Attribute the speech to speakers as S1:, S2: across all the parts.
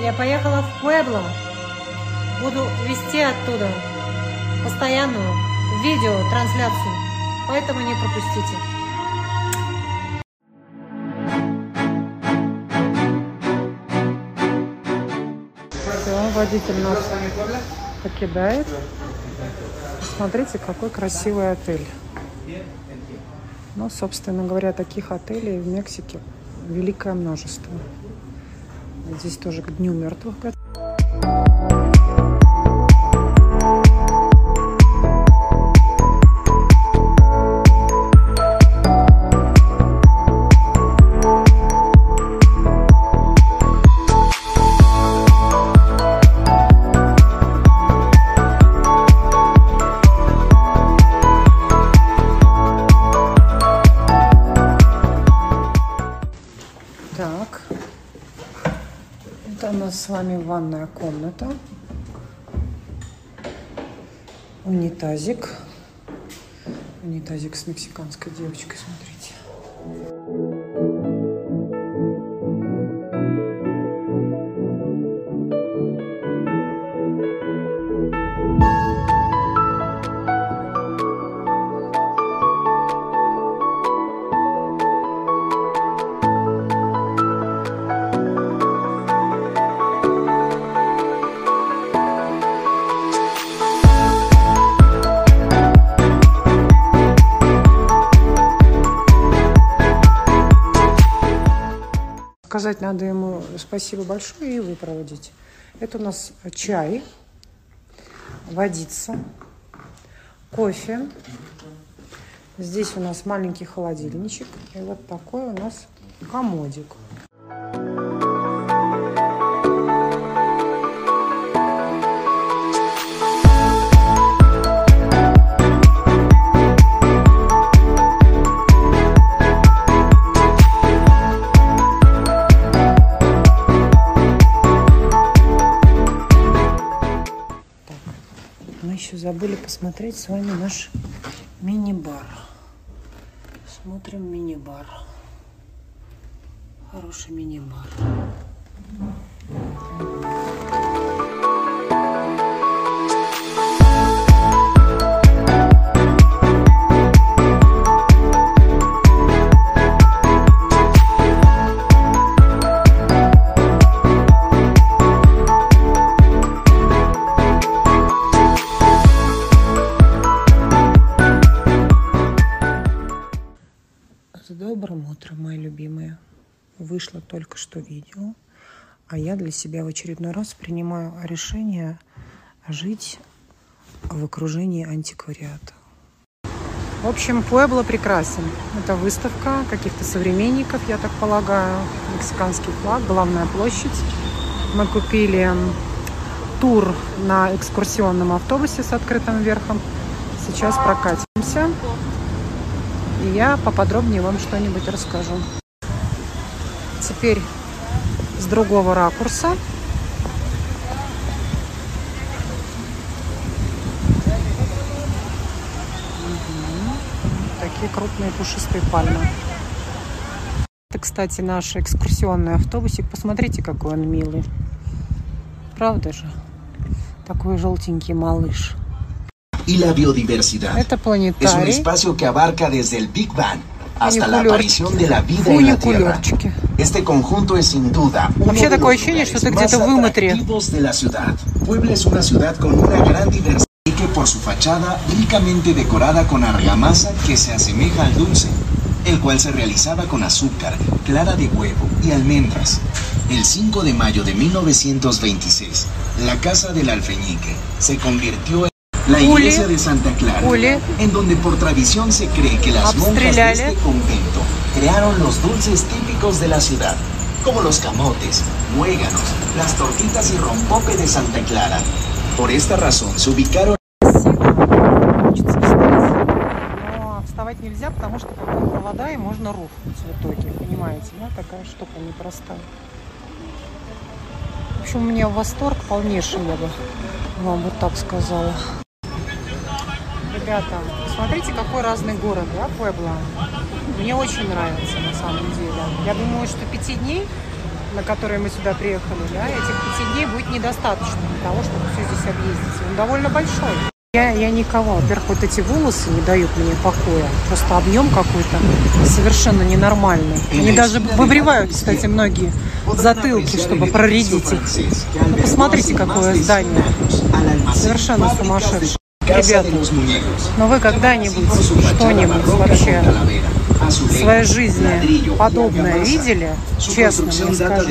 S1: Я поехала в Пуэбло. Буду вести оттуда постоянную видеотрансляцию. Поэтому не пропустите. Все, водитель нас покидает. Смотрите, какой красивый отель. Ну, собственно говоря, таких отелей в Мексике великое множество. Здесь тоже к Дню мертвых с вами ванная комната. Унитазик. Унитазик с мексиканской девочкой. Сказать надо ему спасибо большое и выпроводить. Это у нас чай, водица, кофе. Здесь у нас маленький холодильничек. И вот такой у нас комодик. Посмотреть с вами наш мини-бар. Смотрим мини-бар. Хороший мини-бар. Только что видео, а я для себя в очередной раз принимаю решение жить в окружении антиквариата. В общем, Пуэбло прекрасен. Это выставка каких-то современников, я так полагаю. Мексиканский флаг, главная площадь. Мы купили тур на экскурсионном автобусе с открытым верхом. Сейчас прокатимся. И я поподробнее вам что-нибудь расскажу. Теперь с другого ракурса. Такие крупные пушистые пальмы. Это, кстати, наш экскурсионный автобусик. Посмотрите, какой он милый. Правда же? Такой желтенький малыш.
S2: y la biodiversidad.
S1: Это
S2: Es un
S1: планетарий.
S2: espacio que abarca desde el Big Bang hasta la aparición de la vida en la Tierra.
S1: Фуникулерчики.
S2: Este conjunto es sin duda uno
S1: Вообще
S2: de
S1: такое
S2: los
S1: ощущение, что
S2: lugares
S1: ты
S2: más
S1: где-то в Иматре.
S2: atractivos de la ciudad. Puebla es una ciudad con una gran diversidad y que por su fachada ricamente decorada con argamasa que se asemeja al dulce, el cual se realizaba con azúcar, clara de huevo y almendras. El 5 de mayo de 1926, la casa del alfeñique se convirtió en la
S1: Uli.
S2: iglesia de Santa Clara,
S1: Uli.
S2: en donde por tradición se cree que las monjas de
S1: Обстреляли.
S2: este convento crearon los dulces típicos de la ciudad, como los camotes, muéganos, las tortitas y rompope de Santa Clara. Por esta razón se ubicaron
S1: вставать нельзя, потому что потом провода и можно рухнуть в итоге. Понимаете, да? Такая штука непростая. В общем, у меня восторг полнейший, я бы вам вот так сказала. Ребята, смотрите, какой разный город, да, Пуэбло? Мне очень нравится, на самом деле. Я думаю, что пяти дней на которые мы сюда приехали, да, этих пяти дней будет недостаточно для того, чтобы все здесь объездить. Он довольно большой. Я, я никого. Во-первых, вот эти волосы не дают мне покоя. Просто объем какой-то совершенно ненормальный. Они даже выбривают, кстати, многие затылки, чтобы проредить их. Ну, посмотрите, какое здание. Совершенно сумасшедшее. Ребята, но вы когда-нибудь что-нибудь вообще в своей жизни подобное видели? Честно вам скажу.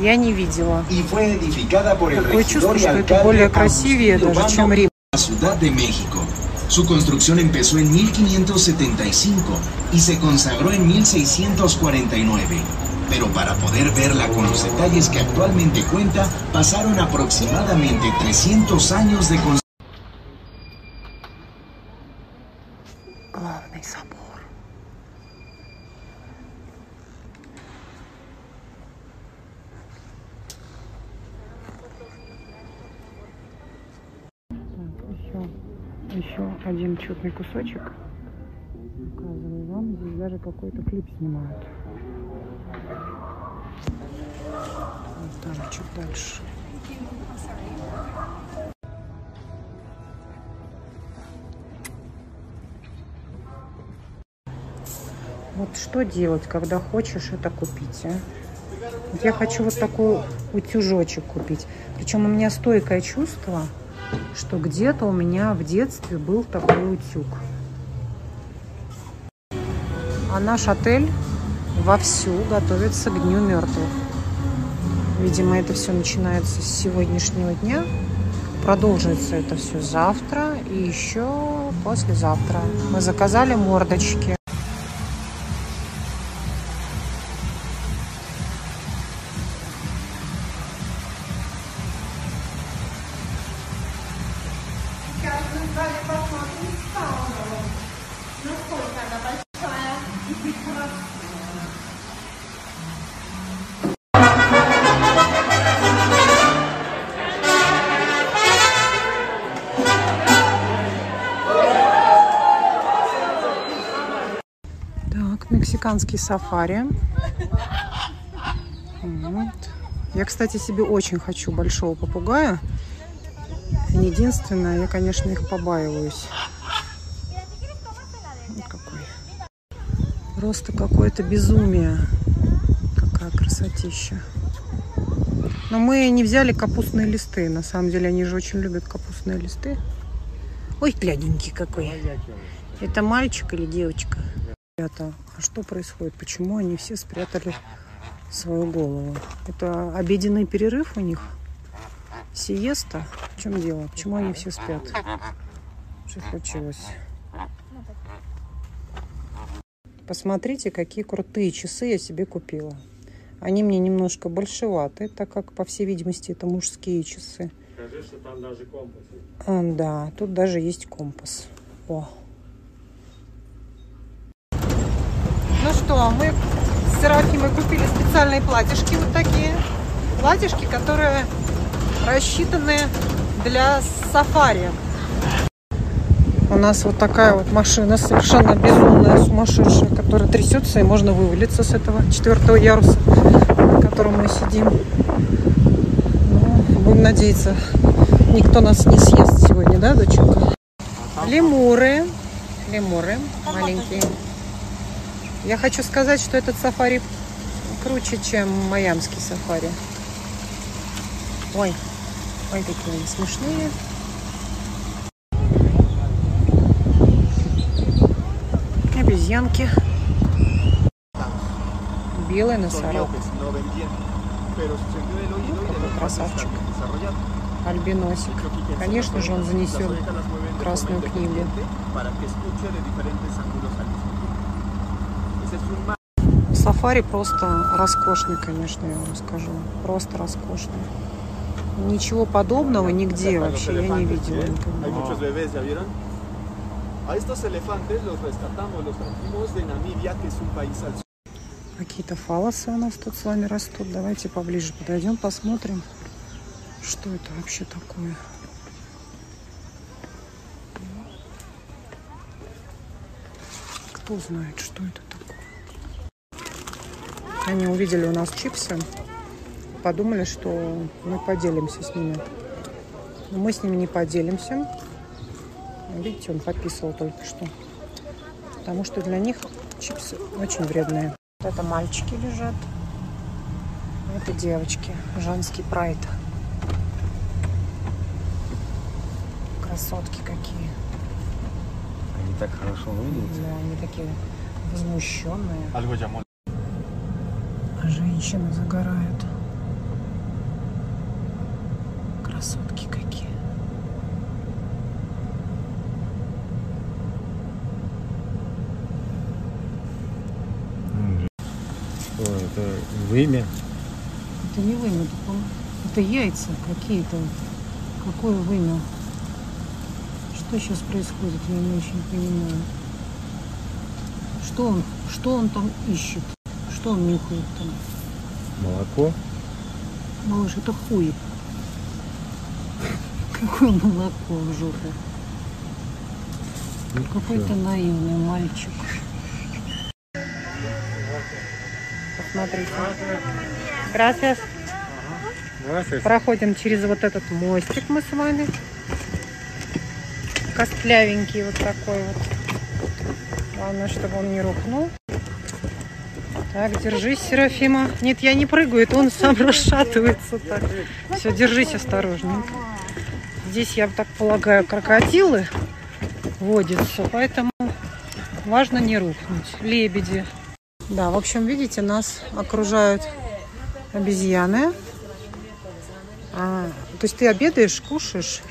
S1: Я не видела. Такое чувство, что это более красивее даже, чем Рим.
S2: Ciudad de México. Su construcción empezó en 1575 y se consagró en 1649. Pero para poder verla con los detalles que actualmente cuenta, pasaron aproximadamente 300 años de construcción.
S1: Еще один чудный кусочек. Показываю вам. Здесь даже какой-то клип снимают. Вот там чуть дальше. Вот что делать, когда хочешь это купить, а? Я хочу вот такой утюжочек купить. Причем у меня стойкое чувство, что где-то у меня в детстве был такой утюг. А наш отель вовсю готовится к Дню мертвых. Видимо, это все начинается с сегодняшнего дня. Продолжится это все завтра и еще послезавтра. Мы заказали мордочки. Мексиканский сафари. Вот. Я, кстати, себе очень хочу большого попугая. Единственное, я, конечно, их побаиваюсь. Вот какой. Просто какое-то безумие. Какая красотища. Но мы не взяли капустные листы. На самом деле, они же очень любят капустные листы. Ой, гляденький какой. Это мальчик или девочка? Ребята, а что происходит? Почему они все спрятали свою голову? Это обеденный перерыв у них? Сиеста? В чем дело? Почему они все спят? Что случилось? Посмотрите, какие крутые часы я себе купила. Они мне немножко большеваты, так как, по всей видимости, это мужские часы.
S3: Скажи, что там даже компас.
S1: А, да, тут даже есть компас. О. Ну что, мы с Серафимой купили специальные платьишки вот такие. Платьишки, которые рассчитаны для сафари. У нас вот такая вот машина совершенно безумная, сумасшедшая, которая трясется и можно вывалиться с этого четвертого яруса, на котором мы сидим. Ну, будем надеяться, никто нас не съест сегодня, да, доченька? Лемуры. Лемуры маленькие. Я хочу сказать, что этот сафари круче, чем майамский сафари. Ой, ой, какие они смешные. Обезьянки. Белый носорог. Какой красавчик. Альбиносик. Конечно же, он занесен в Красную книгу. Сафари просто роскошный, конечно, я вам скажу. Просто роскошный. Ничего подобного нигде вообще я не видела
S3: sur.
S1: Какие-то фалосы у нас тут с вами растут. Давайте поближе подойдем, посмотрим, что это вообще такое. Кто знает, что это такое? Они увидели у нас чипсы, подумали, что мы поделимся с ними. Но мы с ними не поделимся. Видите, он подписывал только что. Потому что для них чипсы очень вредные. Вот это мальчики лежат. Это девочки. Женский прайд. Красотки какие.
S4: Они так хорошо выглядят.
S1: Да, они такие возмущенные. Женщины загорают. Красотки какие.
S4: Что это вымя?
S1: Это не вымя, это, это яйца какие-то. Какое вымя? Что сейчас происходит, я не очень понимаю. Что он, что он там ищет? Что он нюхает там?
S4: Молоко?
S1: Малыш, это хуй. Какое молоко в жопу.
S4: Ну,
S1: Какой-то наивный мальчик. Посмотрите. Gracias.
S4: Gracias.
S1: Проходим через вот этот мостик мы с вами. Костлявенький вот такой вот. Главное, чтобы он не рухнул. Так, держись, Серафима. Нет, я не прыгаю, это он сам расшатывается так. Все, держись осторожненько. Здесь, я так полагаю, крокодилы водятся, поэтому важно не рухнуть. Лебеди. Да, в общем, видите, нас окружают обезьяны. А, то есть ты обедаешь, кушаешь,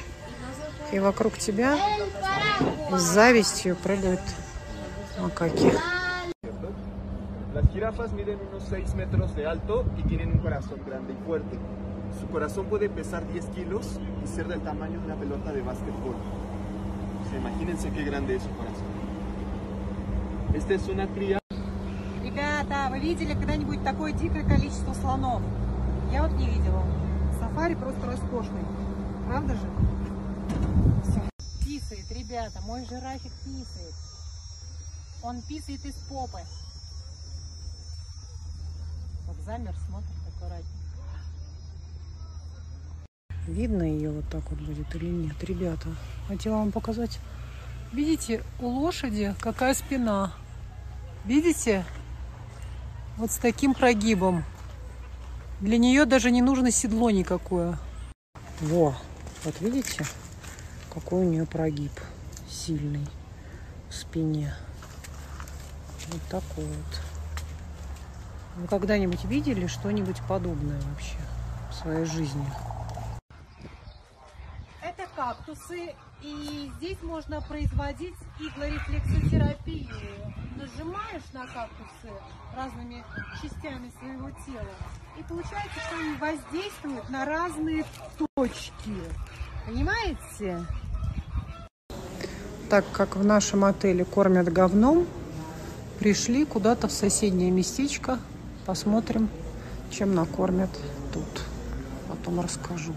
S1: и вокруг тебя с завистью прыгают макаки.
S3: Las jirafas miden unos 6 metros de alto y tienen un corazón grande y fuerte. Su corazón puede pesar 10 kilos y ser del tamaño de una pelota de básquetbol. O sea, imagínense qué grande es su corazón. Esta es una cría.
S5: Ребята, вы видели когда-нибудь такое дикое количество слонов? Я вот не видела. Сафари просто роскошный. Правда же? Всё. Писает, ребята, мой жирафик писает. Он писает из попы. Замер, смотрит аккуратнее.
S1: Видно ее вот так вот будет или нет, ребята? Хотела вам показать. Видите, у лошади какая спина? Видите? Вот с таким прогибом. Для нее даже не нужно седло никакое. Во, вот видите, какой у нее прогиб сильный в спине. Вот такой вот. Вы когда-нибудь видели что-нибудь подобное вообще в своей жизни?
S5: Это кактусы, и здесь можно производить иглорефлексотерапию. Нажимаешь на кактусы разными частями своего тела, и получается, что они воздействуют на разные точки. Понимаете?
S1: так как в нашем отеле кормят говном, пришли куда-то в соседнее местечко. Посмотрим, чем накормят тут. Потом расскажу.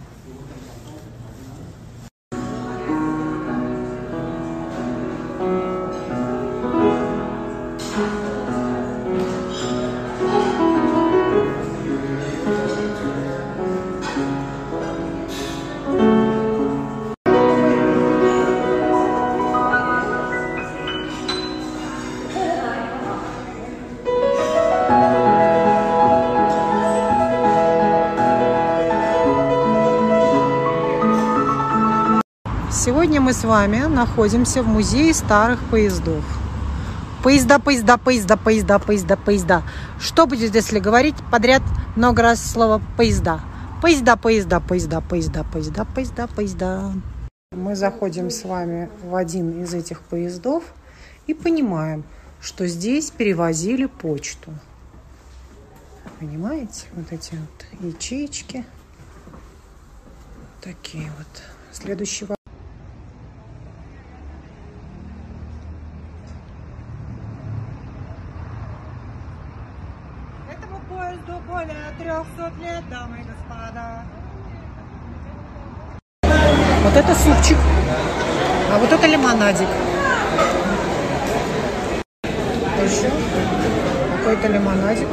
S1: Сегодня мы с вами находимся в музее старых поездов. Поезда, поезда, поезда, поезда, поезда, поезда. Что будет, если говорить подряд много раз слово поезда? Поезда, поезда, поезда, поезда, поезда, поезда, поезда. Мы заходим с вами в один из этих поездов и понимаем, что здесь перевозили почту. Понимаете? Вот эти вот ячеечки. Такие вот. Следующий вопрос.
S5: Этому поезду более 300 лет, дамы и господа.
S1: Вот это супчик, а вот это лимонадик. Еще какой-то лимонадик.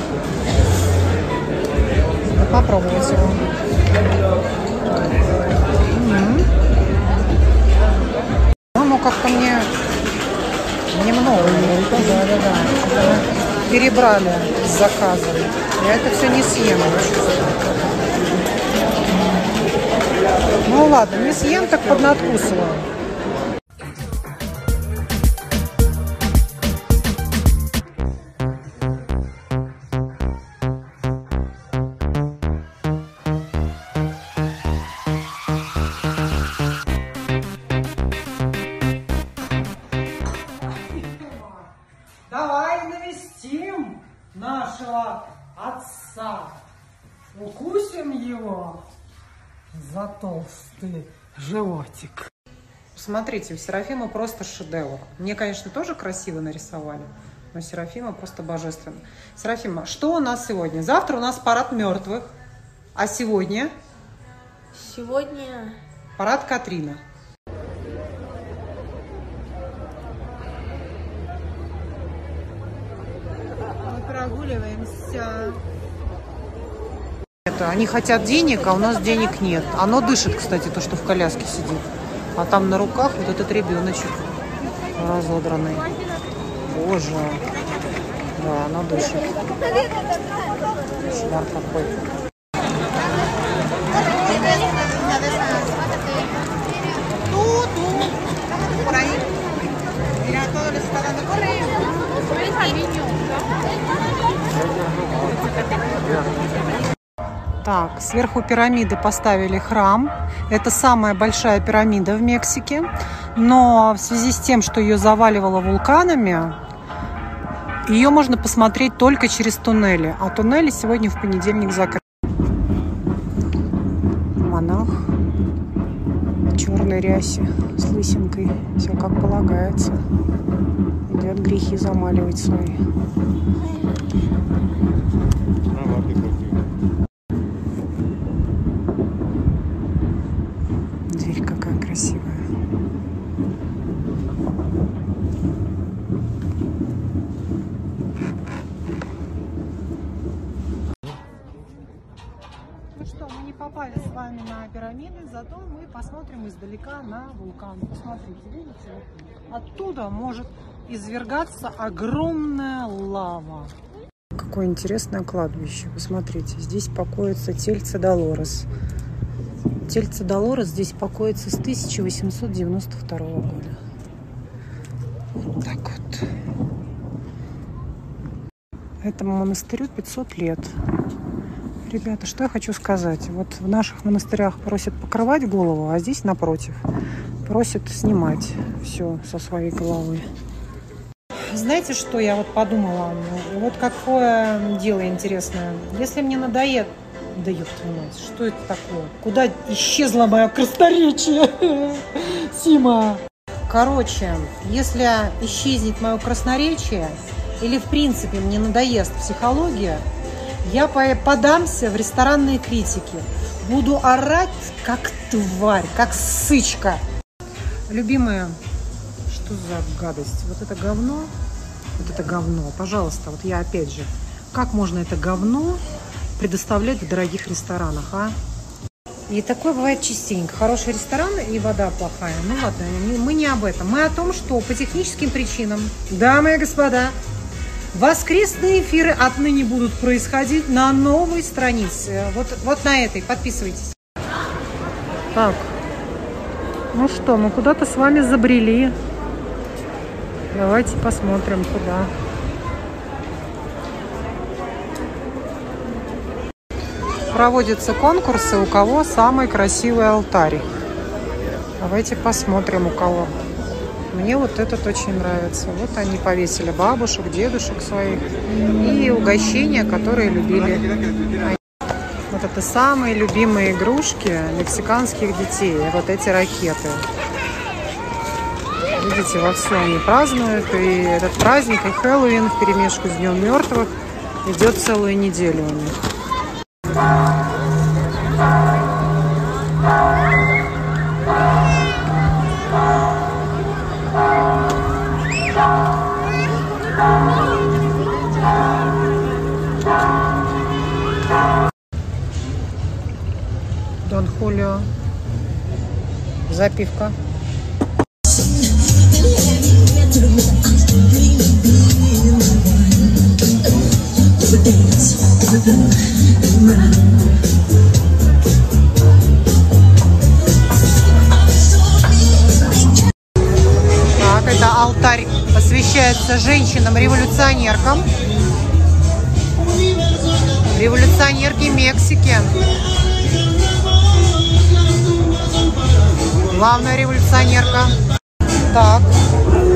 S1: попробовать его. М. Ну, как-то мне немного. Да, да, да. Перебрали с заказом. Я это все не съем. Ну ладно, не съем, так поднадкусываю. Толстый животик. Смотрите, у Серафима просто шедевр. Мне, конечно, тоже красиво нарисовали, но Серафима просто божественно. Серафима, что у нас сегодня? Завтра у нас парад мертвых, а сегодня
S6: Сегодня
S1: парад Катрина. Это, они хотят денег, а у нас денег нет. Оно дышит, кстати, то, что в коляске сидит. А там на руках вот этот ребеночек разодранный. Боже. Да, оно дышит. Кошмар какой. Так, сверху пирамиды поставили храм. Это самая большая пирамида в Мексике. Но в связи с тем, что ее заваливало вулканами, ее можно посмотреть только через туннели. А туннели сегодня в понедельник закрыты. Монах в черной рясе с лысинкой. Все как полагается. Идет грехи замаливать свои. Дверь какая красивая. Ну что, мы не попали с вами на пирамиды, зато мы посмотрим издалека на вулкан. Посмотрите, видите? Оттуда может извергаться огромная лава. Какое интересное кладбище. Посмотрите, здесь покоится тельце Долорес. Тельце Долорес здесь покоится с 1892 года. Вот так вот. Этому монастырю 500 лет. Ребята, что я хочу сказать. Вот в наших монастырях просят покрывать голову, а здесь напротив просят снимать все со своей головы. Знаете, что я вот подумала? Вот какое дело интересное. Если мне надоест... Да ёб мать, что это такое? Куда исчезло мое красноречие? Сима! Короче, если исчезнет мое красноречие, или в принципе мне надоест психология, я по- подамся в ресторанные критики. Буду орать, как тварь, как сычка. Любимая, что за гадость? Вот это говно, вот это говно, пожалуйста, вот я опять же, как можно это говно предоставлять в дорогих ресторанах, а? И такое бывает частенько. Хороший ресторан и вода плохая. Ну ладно, мы не об этом. Мы о том, что по техническим причинам, дамы и господа, воскресные эфиры отныне будут происходить на новой странице. Вот, вот на этой. Подписывайтесь. Так, ну что, мы куда-то с вами забрели. Давайте посмотрим, куда. Проводятся конкурсы, у кого самый красивый алтарь. Давайте посмотрим, у кого. Мне вот этот очень нравится. Вот они повесили бабушек, дедушек своих и угощения, которые любили. Вот это самые любимые игрушки мексиканских детей. Вот эти ракеты. Видите, во всем они празднуют. И этот праздник, и Хэллоуин в перемешку с Днем мертвых идет целую неделю у них. Запивка. Так, это алтарь посвящается женщинам-революционеркам. Революционерки Мексики. Главная революционерка. Так,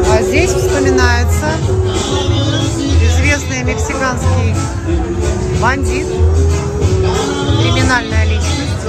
S1: а здесь вспоминается известный мексиканский бандит, криминальная личность.